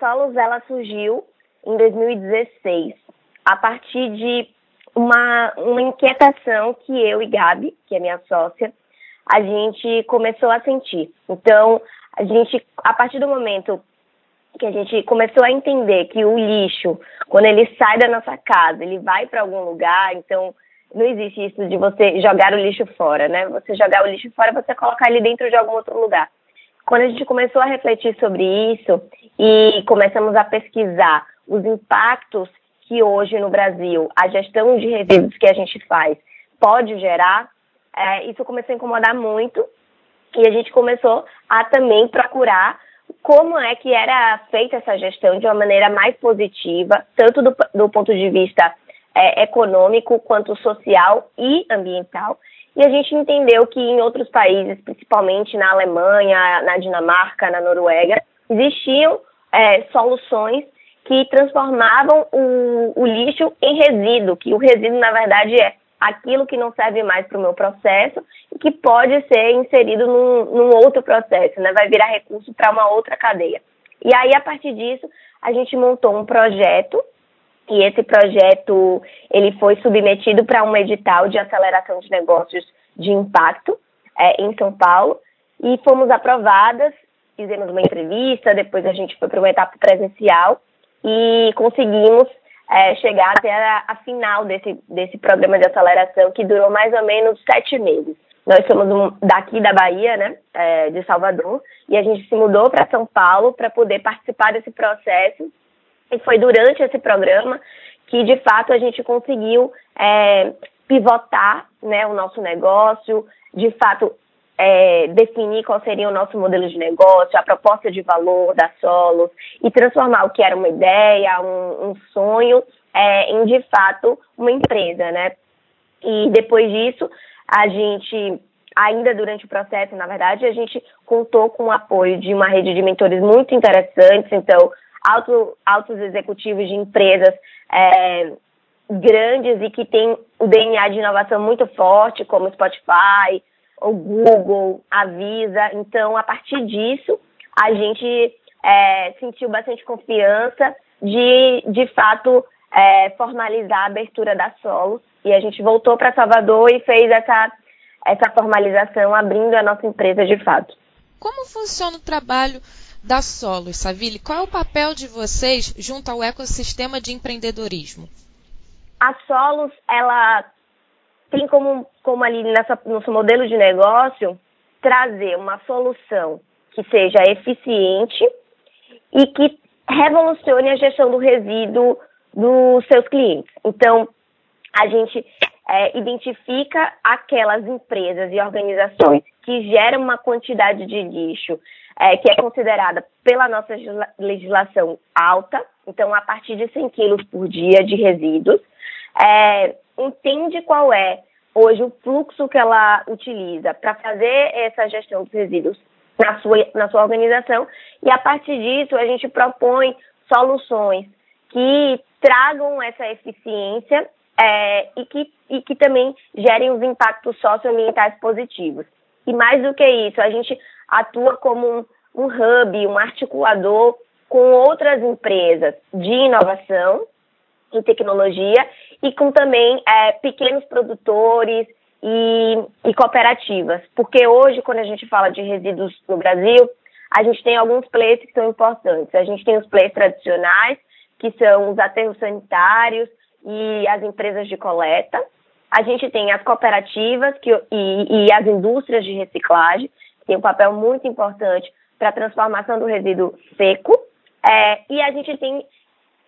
Solos ela surgiu em 2016 a partir de uma, uma inquietação que eu e Gabi, que é minha sócia, a gente começou a sentir. Então, a gente, a partir do momento que a gente começou a entender que o lixo, quando ele sai da nossa casa, ele vai para algum lugar, então não existe isso de você jogar o lixo fora, né? Você jogar o lixo fora, você colocar ele dentro de algum outro lugar. Quando a gente começou a refletir sobre isso e começamos a pesquisar os impactos que hoje no Brasil a gestão de resíduos que a gente faz pode gerar, é, isso começou a incomodar muito e a gente começou a também procurar como é que era feita essa gestão de uma maneira mais positiva, tanto do, do ponto de vista é, econômico quanto social e ambiental. E a gente entendeu que em outros países, principalmente na Alemanha, na Dinamarca, na Noruega, existiam é, soluções que transformavam o, o lixo em resíduo, que o resíduo, na verdade, é aquilo que não serve mais para o meu processo e que pode ser inserido num, num outro processo, né? vai virar recurso para uma outra cadeia. E aí, a partir disso, a gente montou um projeto e esse projeto ele foi submetido para um edital de aceleração de negócios de impacto é, em São Paulo e fomos aprovadas, fizemos uma entrevista, depois a gente foi para uma etapa presencial e conseguimos é, chegar até a, a, final desse, desse programa de aceleração, que durou mais ou menos sete meses. Nós somos um, daqui da Bahia, né, é, de Salvador, e a gente se mudou para São Paulo para poder participar desse processo. E foi durante esse programa que, de fato, a gente conseguiu é, pivotar né, o nosso negócio, de fato, é, definir qual seria o nosso modelo de negócio, a proposta de valor da Solos e transformar o que era uma ideia, um, um sonho, é, em de fato uma empresa, né? E depois disso, a gente, ainda durante o processo, na verdade, a gente contou com o apoio de uma rede de mentores muito interessantes, então, alto, altos executivos de empresas é, grandes e que têm o DNA de inovação muito forte, como Spotify, o Google, a Visa. Então, a partir disso, a gente é, sentiu bastante confiança de, de fato, é, formalizar a abertura da Solo. E a gente voltou para Salvador e fez essa, essa formalização, abrindo a nossa empresa de fato. Como funciona o trabalho da Solos, Saville? Qual é o papel de vocês junto ao ecossistema de empreendedorismo? A Solos, ela tem como, como ali nessa, no seu modelo de negócio trazer uma solução que seja eficiente e que revolucione a gestão do resíduo dos seus clientes. Então, a gente é, identifica aquelas empresas e organizações que geram uma quantidade de lixo é, que é considerada pela nossa legislação alta, então a partir de 100 quilos por dia de resíduos, é, entende qual é hoje o fluxo que ela utiliza para fazer essa gestão dos resíduos na sua, na sua organização e a partir disso a gente propõe soluções que tragam essa eficiência é, e, que, e que também gerem os impactos socioambientais positivos. E mais do que isso, a gente atua como um, um hub, um articulador com outras empresas de inovação e tecnologia e com também é, pequenos produtores e, e, cooperativas. Porque hoje, quando a gente fala de resíduos no Brasil, a gente tem alguns players que são importantes. A gente tem os players tradicionais, que são os aterros sanitários e as empresas de coleta. A gente tem as cooperativas que, e, e as indústrias de reciclagem, têm um papel muito importante para a transformação do resíduo seco. É, e a gente tem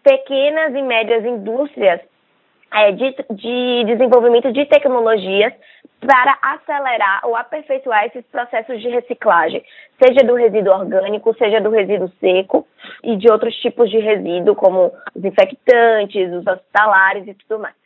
pequenas e médias indústrias é, de, de desenvolvimento de tecnologias para acelerar ou aperfeiçoar esses processos de reciclagem, seja do resíduo orgânico, seja do resíduo seco e de outros tipos de resíduo, como os infectantes, os hospitalares e tudo mais.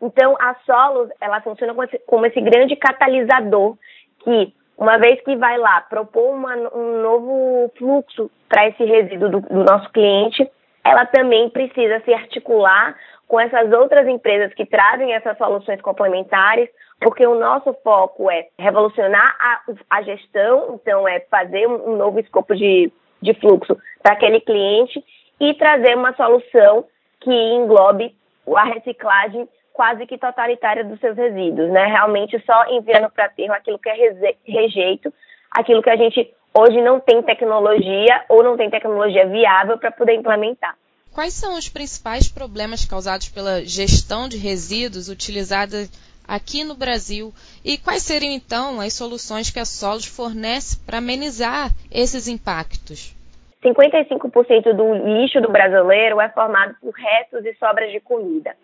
Então, a Solos, ela funciona como esse, como esse grande catalisador que, uma vez que vai lá propor uma, um novo fluxo para esse resíduo do, do nosso cliente, ela também precisa se articular com essas outras empresas que trazem essas soluções complementares, porque o nosso foco é revolucionar a, a gestão, então é fazer um, novo escopo de, de fluxo para aquele cliente e trazer uma solução que englobe a reciclagem quase que totalitária dos seus resíduos, né? Realmente só enviando para aterro aquilo que é rejeito, aquilo que a gente hoje não tem tecnologia ou não tem tecnologia viável para poder implementar. Quais são os principais problemas causados pela gestão de resíduos utilizada aqui no Brasil e quais seriam então as soluções que a Solos fornece para amenizar esses impactos? 55% do lixo do brasileiro é formado por restos e sobras de comida.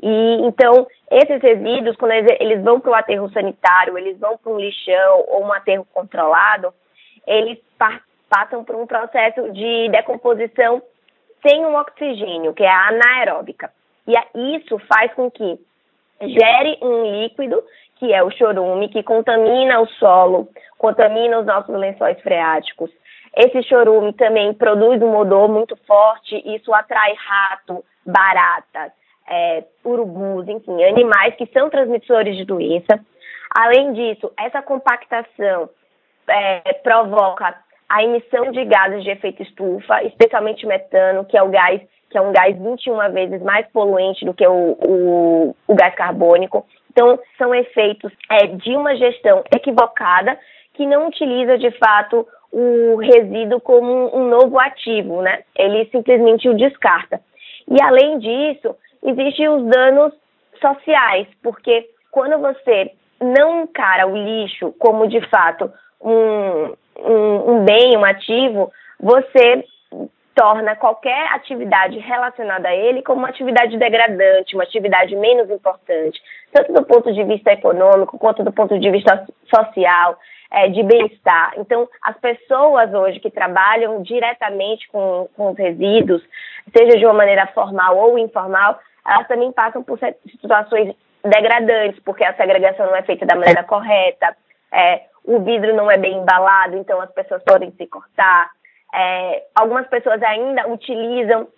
E então, esses resíduos, quando eles vão para o aterro sanitário, eles vão para um lixão ou um aterro controlado, eles passam por um processo de decomposição sem um oxigênio, que é a anaeróbica. E isso faz com que gere um líquido, que é o chorume, que contamina o solo, contamina os nossos lençóis freáticos. Esse chorume também produz um odor muito forte, isso atrai rato, baratas, é, urubus, enfim, animais que são transmissores de doença. Além disso, essa compactação é, provoca a emissão de gases de efeito estufa, especialmente metano, que é o gás que é um gás 21 vezes mais poluente do que o, o, o gás carbônico. Então, são efeitos é, de uma gestão equivocada que não utiliza de fato o resíduo como um novo ativo, né? Ele simplesmente o descarta. E além disso, existem os danos sociais, porque quando você não encara o lixo como de fato um, um, um bem, um ativo, você torna qualquer atividade relacionada a ele como uma atividade degradante, uma atividade menos importante, tanto do ponto de vista econômico quanto do ponto de vista social, é, de bem-estar. Então, as pessoas hoje que trabalham diretamente com, com os resíduos, seja de uma maneira formal ou informal, elas também passam por situações degradantes, porque a segregação não é feita da maneira correta, é, o vidro não é bem embalado, então as pessoas podem se cortar. É, algumas pessoas ainda utilizam,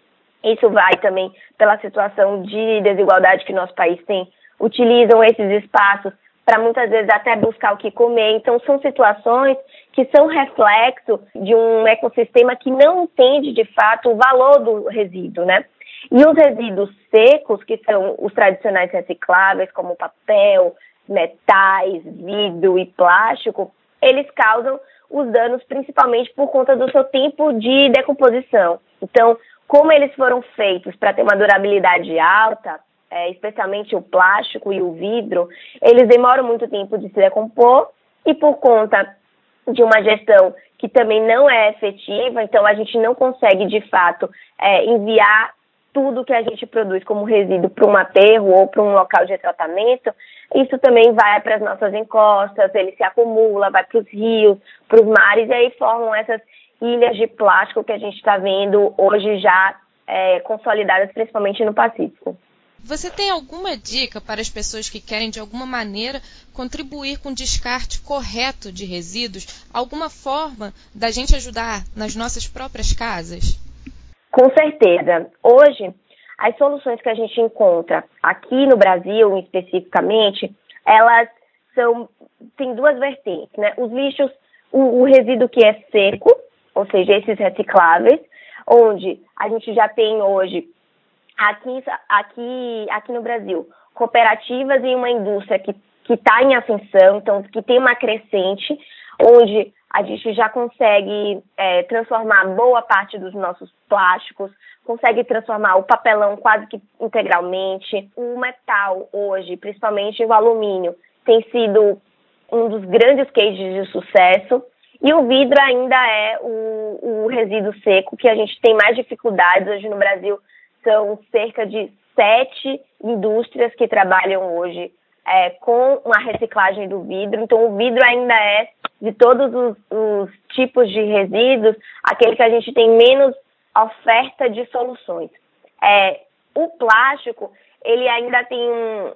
isso vai também pela situação de desigualdade que nosso país tem, utilizam esses espaços para muitas vezes até buscar o que comer. Então, são situações que são reflexo de um ecossistema que não entende de fato o valor do resíduo, né? E os resíduos secos, que são os tradicionais recicláveis, como papel, metais, vidro e plástico, eles causam os danos principalmente por conta do seu tempo de decomposição. Então, como eles foram feitos para ter uma durabilidade alta, é, especialmente o plástico e o vidro, eles demoram muito tempo de se decompor e por conta de uma gestão que também não é efetiva, então a gente não consegue de fato é, enviar tudo que a gente produz como resíduo para um aterro ou para um local de tratamento, isso também vai para as nossas encostas, ele se acumula, vai para os rios, para os mares, e aí formam essas ilhas de plástico que a gente está vendo hoje já é, consolidadas, principalmente no Pacífico. Você tem alguma dica para as pessoas que querem, de alguma maneira, contribuir com o descarte correto de resíduos? Alguma forma da gente ajudar nas nossas próprias casas? Com certeza. Hoje, as soluções que a gente encontra aqui no Brasil, especificamente, elas são duas vertentes, né? Os lixos, o, o resíduo que é seco, ou seja, esses recicláveis, onde a gente já tem hoje aqui aqui aqui no Brasil cooperativas e uma indústria que está em ascensão, então que tem uma crescente, onde a gente já consegue é, transformar boa parte dos nossos plásticos, consegue transformar o papelão quase que integralmente. O metal hoje, principalmente o alumínio, tem sido um dos grandes cases de sucesso. E o vidro ainda é o, o resíduo seco que a gente tem mais dificuldades hoje no Brasil. São cerca de sete indústrias que trabalham hoje é, com a reciclagem do vidro. Então, o vidro ainda é, de todos os, os tipos de resíduos, aquele que a gente tem menos oferta de soluções. É, o plástico, ele ainda tem um,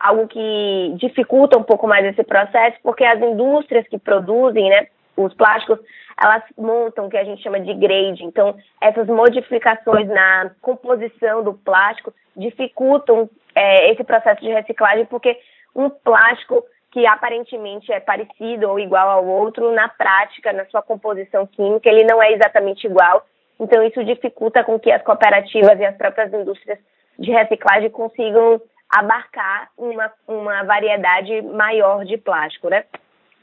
algo que dificulta um pouco mais esse processo, porque as indústrias que produzem né, os plásticos, elas montam o que a gente chama de grade. Então, essas modificações na composição do plástico dificultam é, esse processo de reciclagem, porque um plástico que aparentemente é parecido ou igual ao outro, na prática, na sua composição química, ele não é exatamente igual Então, isso dificulta com que as cooperativas e as próprias indústrias de reciclagem consigam abarcar uma, uma variedade maior de plástico, né?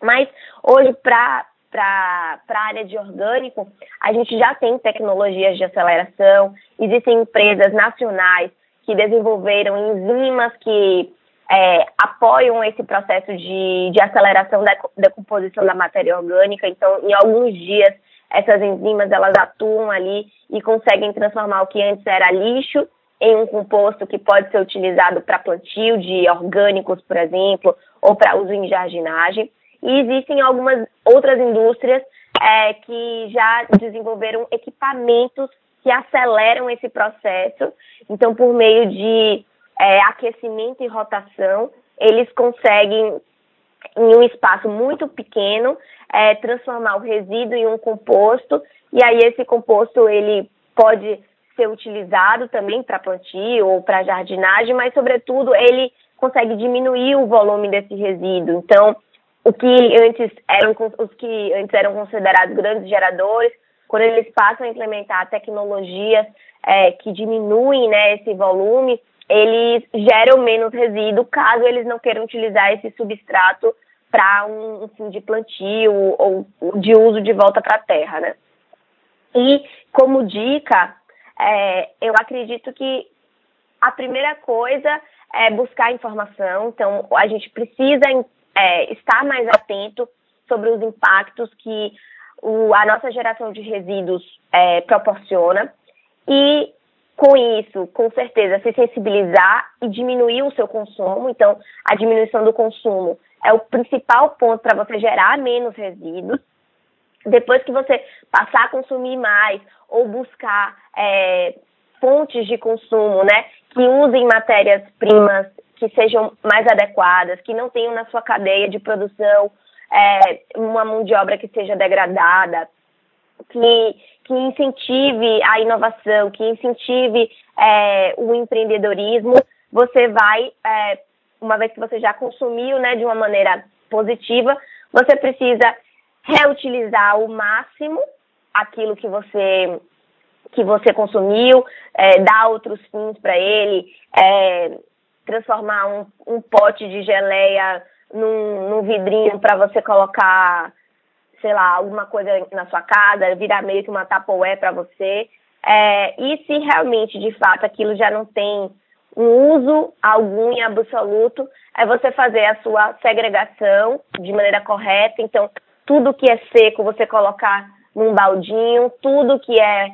Mas hoje, para para a área de orgânico, a gente já tem tecnologias de aceleração, existem empresas nacionais que desenvolveram enzimas que é, apoiam esse processo de, de aceleração da decomposição da matéria orgânica. Então, em alguns dias, essas enzimas elas atuam ali e conseguem transformar o que antes era lixo em um composto que pode ser utilizado para plantio de orgânicos, por exemplo, ou para uso em jardinagem. E existem algumas outras indústrias é, que já desenvolveram equipamentos que aceleram esse processo. Então, por meio de é, aquecimento e rotação, eles conseguem, em um espaço muito pequeno, é, transformar o resíduo em um composto. E aí esse composto ele pode ser utilizado também para plantio ou para jardinagem, mas sobretudo ele consegue diminuir o volume desse resíduo. Então, o que antes eram os que antes eram considerados grandes geradores, quando eles passam a implementar tecnologias é, que diminuem né, esse volume, eles geram menos resíduo caso eles não queiram utilizar esse substrato para um, fim de plantio ou de uso de volta para a terra, né? E como dica, é, eu acredito que a primeira coisa é buscar informação. Então, a gente precisa é, estar mais atento sobre os impactos que o, a nossa geração de resíduos é, proporciona e com isso, com certeza, se sensibilizar e diminuir o seu consumo. Então, a diminuição do consumo é o principal ponto para você gerar menos resíduos. Depois que você passar a consumir mais ou buscar é, fontes de consumo, né, que usem matérias-primas que sejam mais adequadas, que não tenham na sua cadeia de produção é, uma mão de obra que seja degradada, que, que incentive a inovação, que incentive é, o empreendedorismo, você vai, é, uma vez que você já consumiu né, de uma maneira positiva, você precisa reutilizar o máximo aquilo que você que você consumiu, é, dar outros fins para ele, é, transformar um, um pote de geleia num, num vidrinho para você colocar, sei lá, alguma coisa na sua casa, virar meio que uma tapoé para você. É, e se realmente, de fato, aquilo já não tem um uso algum em absoluto, é você fazer a sua segregação de maneira correta. Então, tudo que é seco você colocar num baldinho, tudo que é,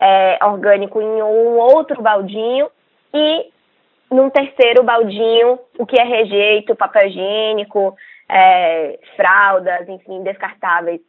é orgânico em um outro baldinho e num terceiro baldinho, o que é rejeito, papel higiênico, é, fraldas, enfim, descartáveis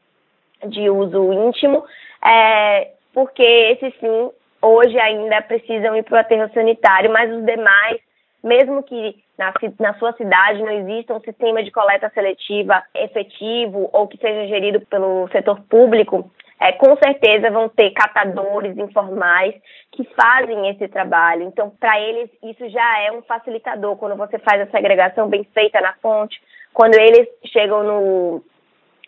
de uso íntimo, é, porque esses sim, hoje ainda precisam ir para o aterro sanitário, mas os demais, mesmo que na, na sua cidade não exista um sistema de coleta seletiva efetivo ou que seja gerido pelo setor público, é, com certeza vão ter catadores informais que fazem esse trabalho. Então, para eles, isso já é um facilitador. Quando você faz a segregação bem feita na fonte, quando eles chegam no,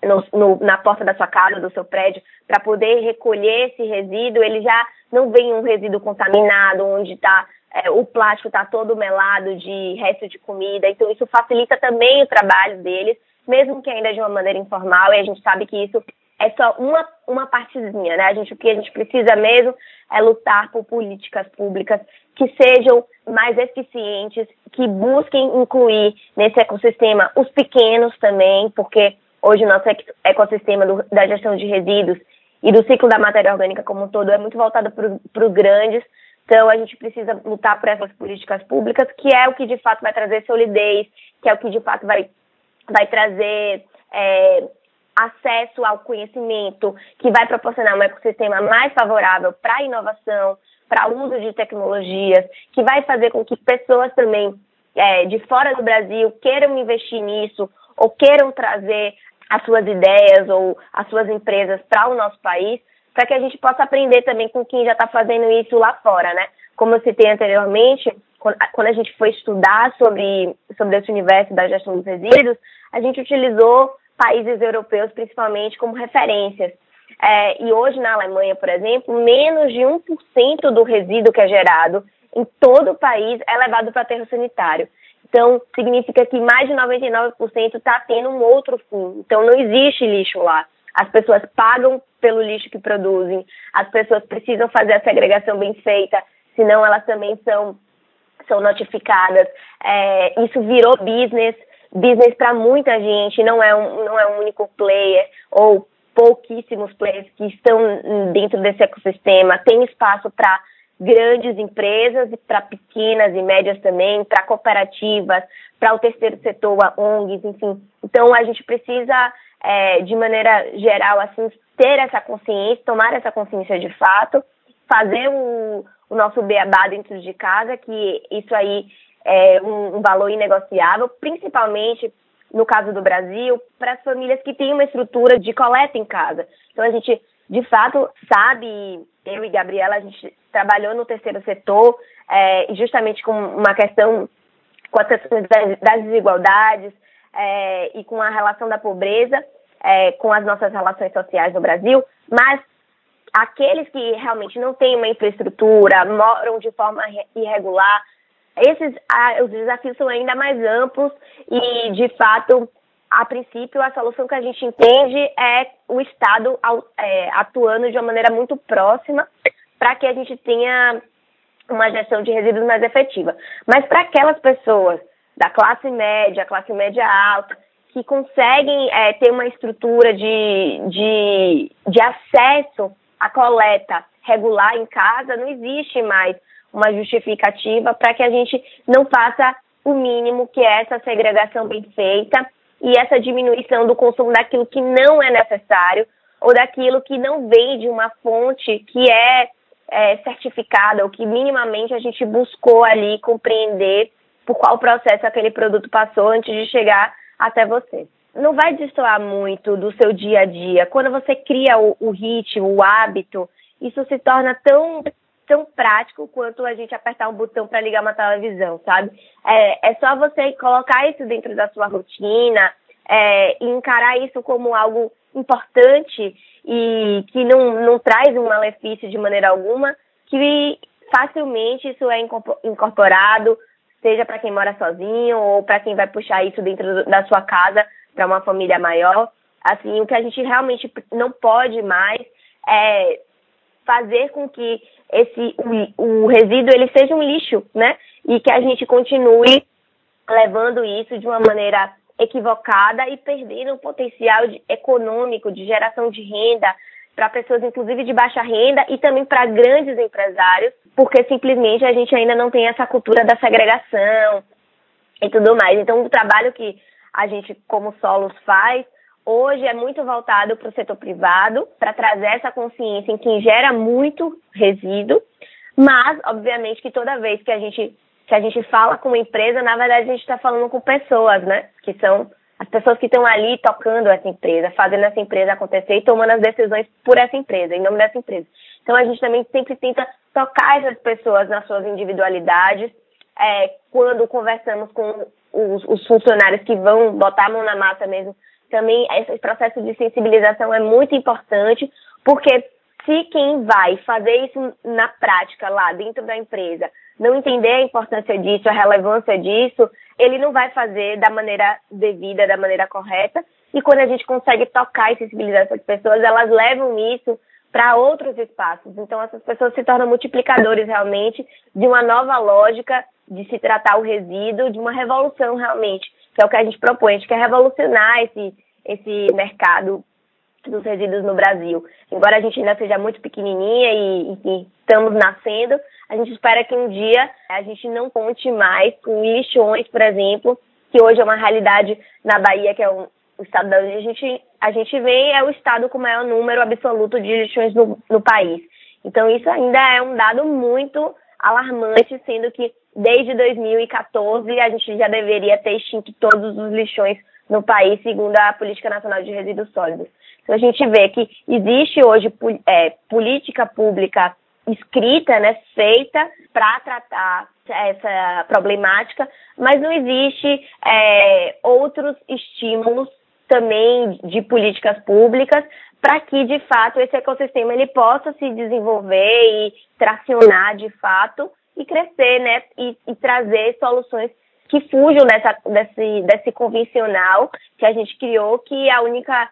no, no, na porta da sua casa, do seu prédio, para poder recolher esse resíduo, ele já não vem um resíduo contaminado, onde está é, o plástico está todo melado de resto de comida. Então, isso facilita também o trabalho deles, mesmo que ainda de uma maneira informal, e a gente sabe que isso é só uma, uma partezinha, né? A gente, o que a gente precisa mesmo é lutar por políticas públicas que sejam mais eficientes, que busquem incluir nesse ecossistema os pequenos também, porque hoje o nosso ecossistema do, da gestão de resíduos e do ciclo da matéria orgânica como um todo é muito voltado para os grandes. Então, a gente precisa lutar por essas políticas públicas, que é o que de fato vai trazer solidez, que é o que de fato vai, vai trazer é, acesso ao conhecimento, que vai proporcionar um ecossistema mais favorável para a inovação, para o uso de tecnologias, que vai fazer com que pessoas também é, de fora do Brasil queiram investir nisso ou queiram trazer as suas ideias ou as suas empresas para o nosso país, para que a gente possa aprender também com quem já está fazendo isso lá fora, né? Como eu citei anteriormente, quando a gente foi estudar sobre, sobre esse universo da gestão dos resíduos, a gente utilizou países europeus, principalmente, como referências. É, e hoje na Alemanha, por exemplo, menos de 1% do resíduo que é gerado em todo o país é levado para aterro sanitário. Então, significa que mais de 99% está tendo um outro fim. Então, não existe lixo lá. As pessoas pagam pelo lixo que produzem, as pessoas precisam fazer a segregação bem feita, senão elas também são, são notificadas. É, isso virou business, business para muita gente, não é, um, não é um único player ou pouquíssimos players que estão dentro desse ecossistema. Tem espaço para grandes empresas e para pequenas e médias também, para cooperativas, para o terceiro setor, a ONGs, enfim. Então a gente precisa, é, de maneira geral, assim, ter essa consciência, tomar essa consciência de fato, fazer o, o nosso beabá dentro de casa, que isso aí é um, um valor inegociável, principalmente no caso do Brasil, para as famílias que têm uma estrutura de coleta em casa. Então a gente, de fato, sabe, eu e Gabriela, a gente trabalhou no terceiro setor, é, justamente com uma questão com as questões das desigualdades é, e com a relação da pobreza, é, com as nossas relações sociais no Brasil, mas aqueles que realmente não têm uma infraestrutura, moram de forma irregular, esses ah, os desafios são ainda mais amplos e, de fato, a princípio, a solução que a gente entende é o Estado é, atuando de uma maneira muito próxima para que a gente tenha uma gestão de resíduos mais efetiva. Mas para aquelas pessoas da classe média, classe média alta, que conseguem é, ter uma estrutura de, de, de acesso à coleta regular em casa, não existe mais uma justificativa para que a gente não faça o mínimo, que é essa segregação bem feita e essa diminuição do consumo daquilo que não é necessário ou daquilo que não vem de uma fonte que é, é certificada ou que minimamente a gente buscou ali compreender por qual processo aquele produto passou antes de chegar até você. Não vai destoar muito do seu dia a dia. Quando você cria o, o ritmo, o hábito, isso se torna tão tão prático quanto a gente apertar um botão para ligar uma televisão, sabe? É, é só você colocar isso dentro da sua rotina é, e encarar isso como algo importante e que não, não traz um malefício de maneira alguma, que facilmente isso é incorporado, seja para quem mora sozinho ou para quem vai puxar isso dentro da sua casa para uma família maior. Assim, o que a gente realmente não pode mais é fazer com que esse o, o resíduo ele seja um lixo, né? E que a gente continue levando isso de uma maneira equivocada e perdendo o potencial de, econômico de geração de renda para pessoas, inclusive de baixa renda, e também para grandes empresários, porque simplesmente a gente ainda não tem essa cultura da segregação e tudo mais. Então, o trabalho que a gente, como Solos, faz hoje é muito voltado para o setor privado, para trazer essa consciência em quem gera muito resíduo, mas, obviamente, que toda vez que a gente, que a gente fala com uma empresa, na verdade, a gente está falando com pessoas, né? Que são as pessoas que estão ali tocando essa empresa, fazendo essa empresa acontecer e tomando as decisões por essa empresa, em nome dessa empresa. Então, a gente também sempre tenta tocar essas pessoas nas suas individualidades, é, quando conversamos com os, os funcionários que vão botar a mão na massa mesmo também esse processo de sensibilização é muito importante, porque se quem vai fazer isso na prática lá dentro da empresa não entender a importância disso, a relevância disso, ele não vai fazer da maneira devida, da maneira correta. E quando a gente consegue tocar e sensibilizar essas pessoas, elas levam isso para outros espaços. Então, essas pessoas se tornam multiplicadores realmente de uma nova lógica de se tratar o resíduo, de uma revolução realmente, que é o que a gente propõe. A gente quer revolucionar esse, esse mercado dos resíduos no Brasil. Embora a gente ainda seja muito pequenininha e, estamos nascendo, a gente espera que um dia a gente não conte mais com lixões, por exemplo, que hoje é uma realidade na Bahia, que é um, o estado da onde a gente, a gente vem, é o estado com o maior número absoluto de lixões no, no país. Então isso ainda é um dado muito alarmante, sendo que desde 2014 a gente já deveria ter extinto todos os lixões no país, segundo a Política Nacional de Resíduos Sólidos. Então, a gente vê que existe hoje é, política pública escrita, né, feita para tratar essa problemática, mas não existe é, outros estímulos também de políticas públicas para que de fato esse ecossistema ele possa se desenvolver e tracionar de fato e crescer, né, e, e trazer soluções que fujam dessa, desse, desse convencional que a gente criou, que a única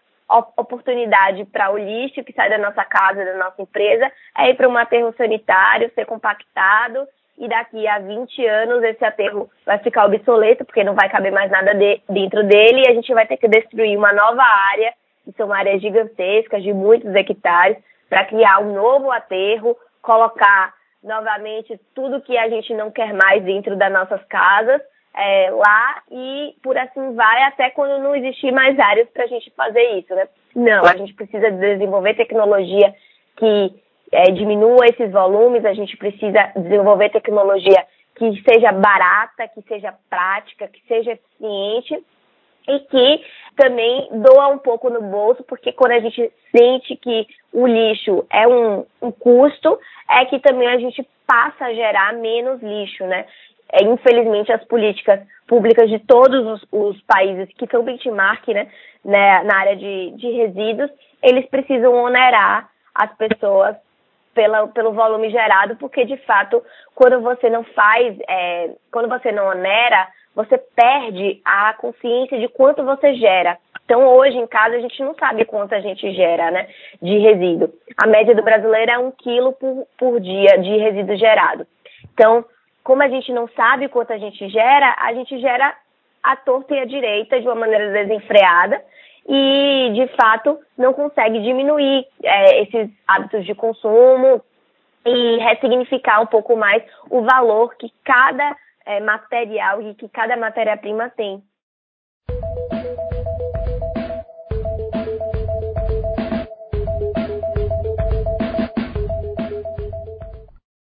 oportunidade para o lixo que sai da nossa casa, da nossa empresa, é ir para um aterro sanitário, ser compactado e daqui a 20 anos esse aterro vai ficar obsoleto porque não vai caber mais nada de, dentro dele e a gente vai ter que destruir uma nova área, que são áreas gigantescas de muitos hectares, para criar um novo aterro, colocar novamente tudo que a gente não quer mais dentro das nossas casas é, lá e por assim vai até quando não existir mais áreas para a gente fazer isso, né? Não, a gente precisa desenvolver tecnologia que é, diminua esses volumes, a gente precisa desenvolver tecnologia que seja barata, que seja prática, que seja eficiente e que também doa um pouco no bolso, porque quando a gente sente que o lixo é um, um custo, é que também a gente passa a gerar menos lixo, né? É, infelizmente, as políticas públicas de todos os, os, países que são benchmark né, né, na área de, de resíduos, eles precisam onerar as pessoas pela, pelo volume gerado, porque de fato, quando você não faz, é, quando você não onera, você perde a consciência de quanto você gera. Então, hoje em casa, a gente não sabe quanto a gente gera né, de resíduo. A média do brasileiro é um quilo por, por dia de resíduo gerado. Então, como a gente não sabe quanto a gente gera, a gente gera a torta e a direita de uma maneira desenfreada e, de fato, não consegue diminuir é, esses hábitos de consumo e ressignificar um pouco mais o valor que cada é, material e que cada matéria-prima tem.